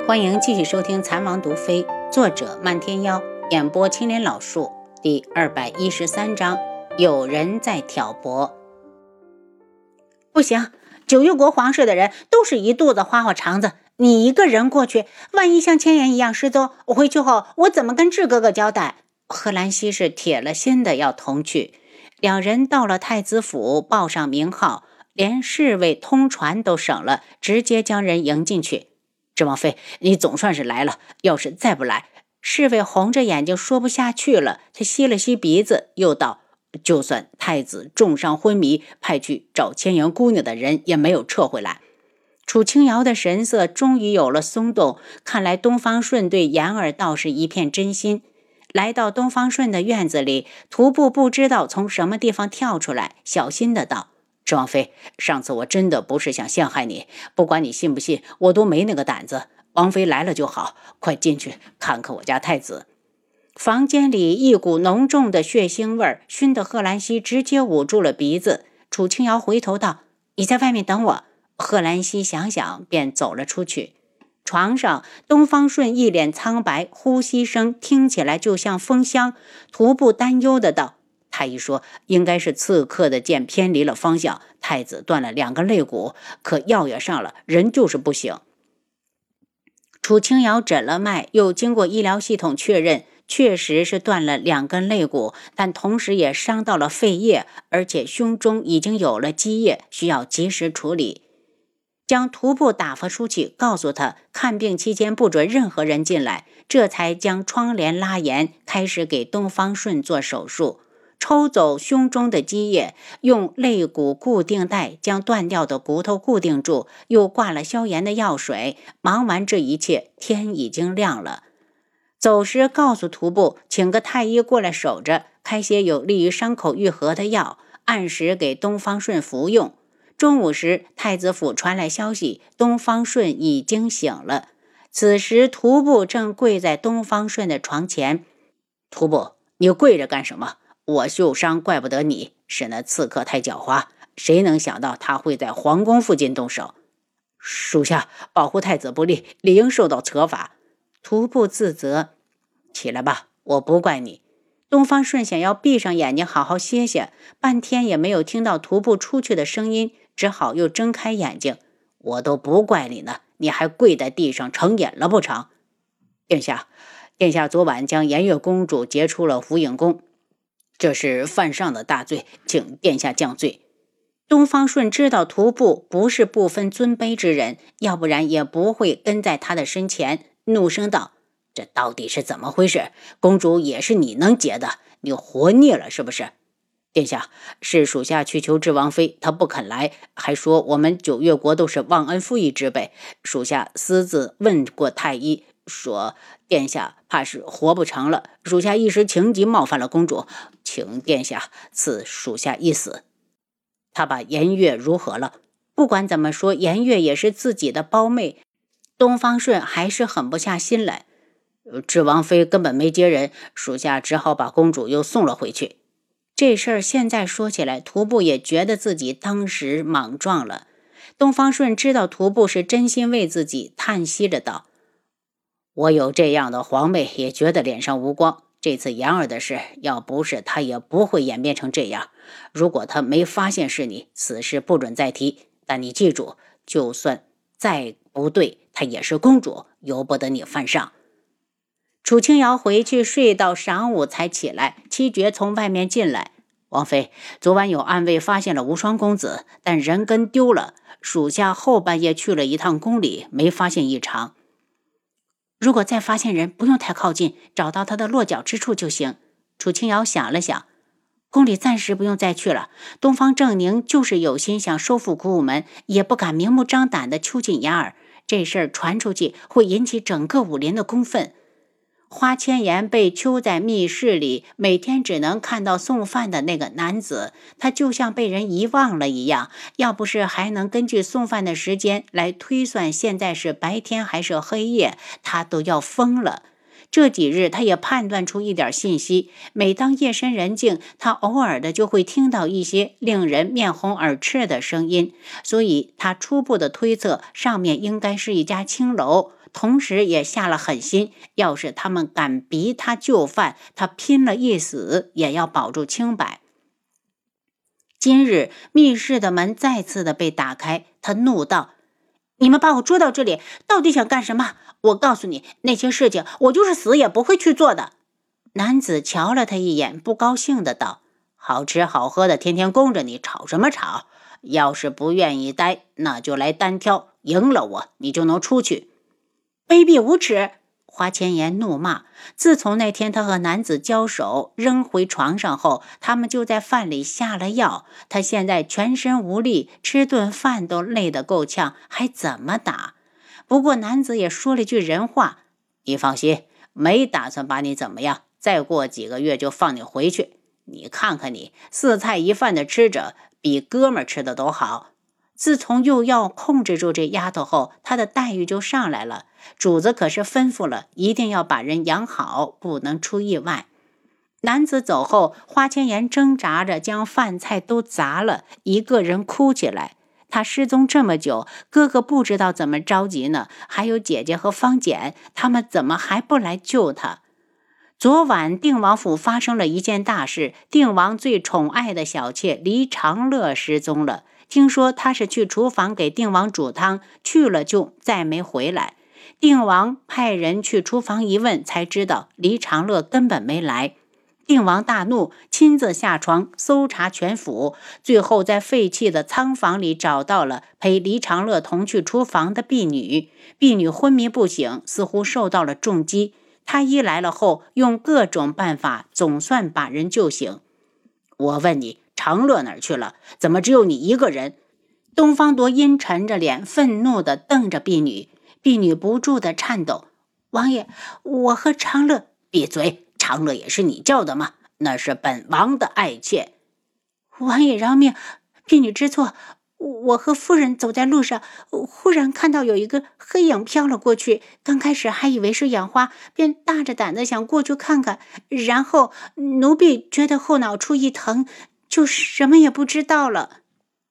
欢迎继续收听《残王毒妃》，作者漫天妖，演播青莲老树，第二百一十三章，有人在挑拨。不行，九月国皇室的人都是一肚子花花肠子，你一个人过去，万一像千言一样失踪，我回去后我怎么跟智哥哥交代？贺兰溪是铁了心的要同去。两人到了太子府，报上名号，连侍卫通传都省了，直接将人迎进去。智王妃，你总算是来了。要是再不来，侍卫红着眼睛说不下去了。他吸了吸鼻子，又道：“就算太子重伤昏迷，派去找千阳姑娘的人也没有撤回来。”楚清瑶的神色终于有了松动，看来东方顺对言儿倒是一片真心。来到东方顺的院子里，徒步不知道从什么地方跳出来，小心的道。王妃，上次我真的不是想陷害你，不管你信不信，我都没那个胆子。王妃来了就好，快进去看看我家太子。房间里一股浓重的血腥味儿，熏得贺兰溪直接捂住了鼻子。楚清瑶回头道：“你在外面等我。”贺兰溪想想，便走了出去。床上，东方顺一脸苍白，呼吸声听起来就像风箱。徒步担忧的道。太医说，应该是刺客的剑偏离了方向，太子断了两根肋骨，可药也上了，人就是不醒。楚清瑶诊了脉，又经过医疗系统确认，确实是断了两根肋骨，但同时也伤到了肺叶，而且胸中已经有了积液，需要及时处理。将徒步打发出去，告诉他看病期间不准任何人进来，这才将窗帘拉严，开始给东方顺做手术。抽走胸中的积液，用肋骨固定带将断掉的骨头固定住，又挂了消炎的药水。忙完这一切，天已经亮了。走时告诉徒步，请个太医过来守着，开些有利于伤口愈合的药，按时给东方顺服用。中午时，太子府传来消息，东方顺已经醒了。此时，徒步正跪在东方顺的床前。徒步，你跪着干什么？我受伤怪不得你，是那刺客太狡猾，谁能想到他会在皇宫附近动手？属下保护太子不利，理应受到责罚。徒步自责，起来吧，我不怪你。东方顺想要闭上眼睛好好歇歇，半天也没有听到徒步出去的声音，只好又睁开眼睛。我都不怪你呢，你还跪在地上成瘾了不成？殿下，殿下昨晚将颜月公主劫出了福影宫。这是犯上的大罪，请殿下降罪。东方顺知道徒步不是不分尊卑之人，要不然也不会跟在他的身前。怒声道：“这到底是怎么回事？公主也是你能劫的？你活腻了是不是？”殿下，是属下去求智王妃，她不肯来，还说我们九月国都是忘恩负义之辈。属下私自问过太医。说：“殿下怕是活不成了，属下一时情急冒犯了公主，请殿下赐属下一死。”他把颜月如何了？不管怎么说，颜月也是自己的胞妹。东方顺还是狠不下心来。智王妃根本没接人，属下只好把公主又送了回去。这事儿现在说起来，徒步也觉得自己当时莽撞了。东方顺知道徒步是真心为自己，叹息着道。我有这样的皇妹，也觉得脸上无光。这次言儿的事，要不是他，也不会演变成这样。如果他没发现是你，此事不准再提。但你记住，就算再不对，她也是公主，由不得你犯上。楚清瑶回去睡到晌午才起来，七绝从外面进来。王妃，昨晚有暗卫发现了无双公子，但人跟丢了。属下后半夜去了一趟宫里，没发现异常。如果再发现人，不用太靠近，找到他的落脚之处就行。楚清瑶想了想，宫里暂时不用再去了。东方正宁就是有心想收复古武门，也不敢明目张胆的囚禁雅儿。这事儿传出去，会引起整个武林的公愤。花千颜被囚在密室里，每天只能看到送饭的那个男子，他就像被人遗忘了一样。要不是还能根据送饭的时间来推算现在是白天还是黑夜，他都要疯了。这几日，他也判断出一点信息。每当夜深人静，他偶尔的就会听到一些令人面红耳赤的声音，所以他初步的推测，上面应该是一家青楼。同时，也下了狠心，要是他们敢逼他就范，他拼了一死也要保住清白。今日密室的门再次的被打开，他怒道：“你们把我捉到这里，到底想干什么？我告诉你，那些事情我就是死也不会去做的。”男子瞧了他一眼，不高兴的道：“好吃好喝的，天天供着你，吵什么吵？要是不愿意待，那就来单挑，赢了我，你就能出去。”卑鄙无耻！花千颜怒骂。自从那天他和男子交手，扔回床上后，他们就在饭里下了药。他现在全身无力，吃顿饭都累得够呛，还怎么打？不过男子也说了句人话：“你放心，没打算把你怎么样。再过几个月就放你回去。你看看你，四菜一饭的吃着，比哥们吃的都好。”自从又要控制住这丫头后，她的待遇就上来了。主子可是吩咐了，一定要把人养好，不能出意外。男子走后，花千颜挣扎着将饭菜都砸了，一个人哭起来。他失踪这么久，哥哥不知道怎么着急呢？还有姐姐和方简，他们怎么还不来救他？昨晚定王府发生了一件大事，定王最宠爱的小妾黎长乐失踪了。听说他是去厨房给定王煮汤，去了就再没回来。定王派人去厨房一问，才知道黎长乐根本没来。定王大怒，亲自下床搜查全府，最后在废弃的仓房里找到了陪黎长乐同去厨房的婢女。婢女昏迷不醒，似乎受到了重击。太医来了后，用各种办法，总算把人救醒。我问你。长乐哪儿去了？怎么只有你一个人？东方铎阴沉着脸，愤怒地瞪着婢女。婢女不住地颤抖：“王爷，我和长乐……闭嘴！长乐也是你叫的吗？那是本王的爱妾。王爷饶命！婢女知错。我和夫人走在路上，忽然看到有一个黑影飘了过去。刚开始还以为是眼花，便大着胆子想过去看看。然后奴婢觉得后脑处一疼。”就什么也不知道了，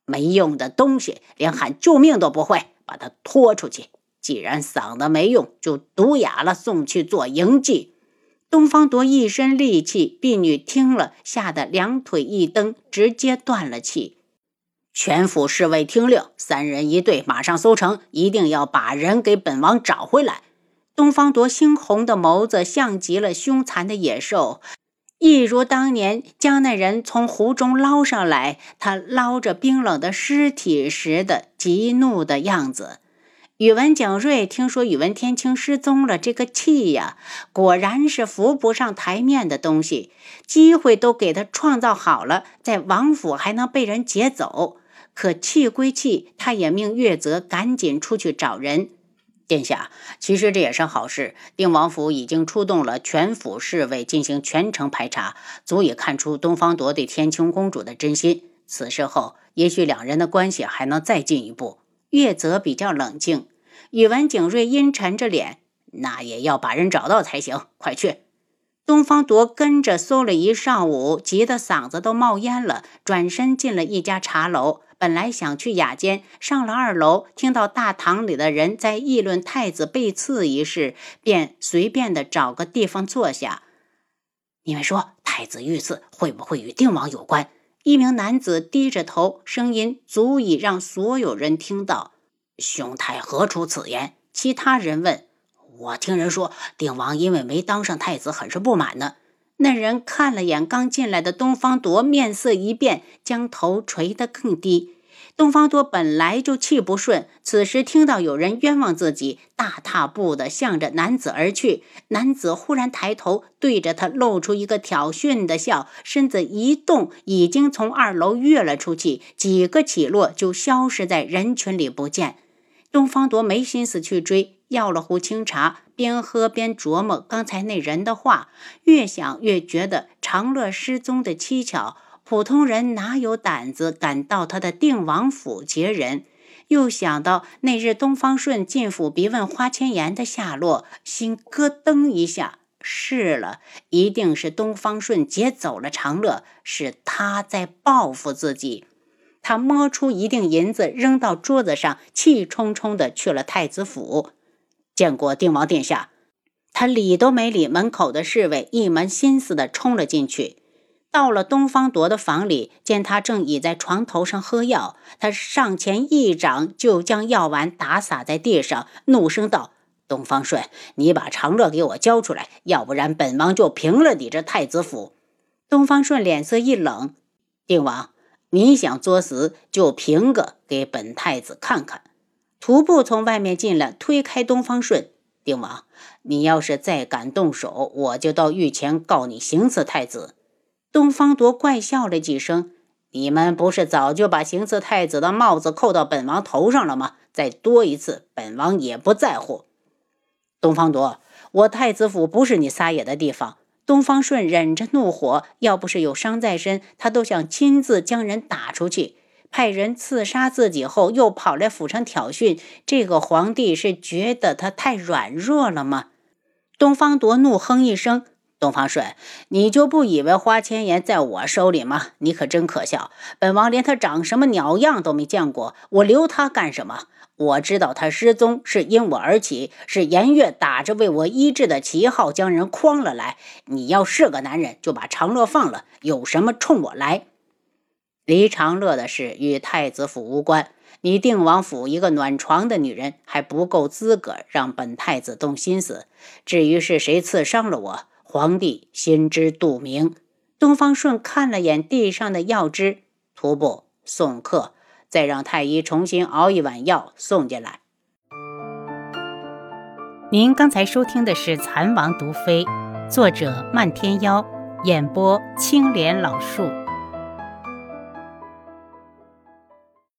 没用的东西，连喊救命都不会，把他拖出去。既然嗓子没用，就毒哑了，送去做营妓。东方铎一身戾气，婢女听了，吓得两腿一蹬，直接断了气。全府侍卫听令，三人一队，马上搜城，一定要把人给本王找回来。东方铎猩红的眸子像极了凶残的野兽。一如当年将那人从湖中捞上来，他捞着冰冷的尸体时的极怒的样子。宇文景睿听说宇文天青失踪了，这个气呀，果然是浮不上台面的东西。机会都给他创造好了，在王府还能被人劫走，可气归气，他也命月泽赶紧出去找人。殿下，其实这也是好事。定王府已经出动了全府侍卫进行全程排查，足以看出东方铎对天青公主的真心。此事后，也许两人的关系还能再进一步。月泽比较冷静，宇文景睿阴沉着脸，那也要把人找到才行。快去！东方铎跟着搜了一上午，急得嗓子都冒烟了，转身进了一家茶楼。本来想去雅间，上了二楼，听到大堂里的人在议论太子被刺一事，便随便的找个地方坐下。你们说，太子遇刺会不会与定王有关？一名男子低着头，声音足以让所有人听到。兄台何出此言？其他人问。我听人说，定王因为没当上太子，很是不满呢。那人看了眼刚进来的东方铎，面色一变，将头垂得更低。东方多本来就气不顺，此时听到有人冤枉自己，大踏步的向着男子而去。男子忽然抬头，对着他露出一个挑衅的笑，身子一动，已经从二楼跃了出去，几个起落就消失在人群里不见。东方多没心思去追，要了壶清茶，边喝边琢磨刚才那人的话，越想越觉得长乐失踪的蹊跷。普通人哪有胆子敢到他的定王府劫人？又想到那日东方顺进府逼问花千颜的下落，心咯噔一下。是了，一定是东方顺劫走了长乐，是他在报复自己。他摸出一锭银子，扔到桌子上，气冲冲的去了太子府，见过定王殿下。他理都没理门口的侍卫，一门心思的冲了进去。到了东方铎的房里，见他正倚在床头上喝药，他上前一掌就将药丸打洒在地上，怒声道：“东方顺，你把长乐给我交出来，要不然本王就平了你这太子府。”东方顺脸色一冷：“定王，你想作死，就平个给本太子看看。”徒步从外面进来，推开东方顺：“定王，你要是再敢动手，我就到御前告你行刺太子。”东方铎怪笑了几声：“你们不是早就把行刺太子的帽子扣到本王头上了吗？再多一次，本王也不在乎。”东方铎，我太子府不是你撒野的地方。东方顺忍着怒火，要不是有伤在身，他都想亲自将人打出去。派人刺杀自己后，又跑来府上挑衅，这个皇帝是觉得他太软弱了吗？东方铎怒哼一声。东方顺，你就不以为花千颜在我手里吗？你可真可笑！本王连他长什么鸟样都没见过，我留他干什么？我知道他失踪是因我而起，是颜月打着为我医治的旗号将人诓了来。你要是个男人，就把长乐放了，有什么冲我来？黎长乐的事与太子府无关，你定王府一个暖床的女人还不够资格让本太子动心思。至于是谁刺伤了我？皇帝心知肚明。东方顺看了眼地上的药汁，徒步送客，再让太医重新熬一碗药送进来。您刚才收听的是《蚕王毒妃》，作者漫天妖，演播青莲老树。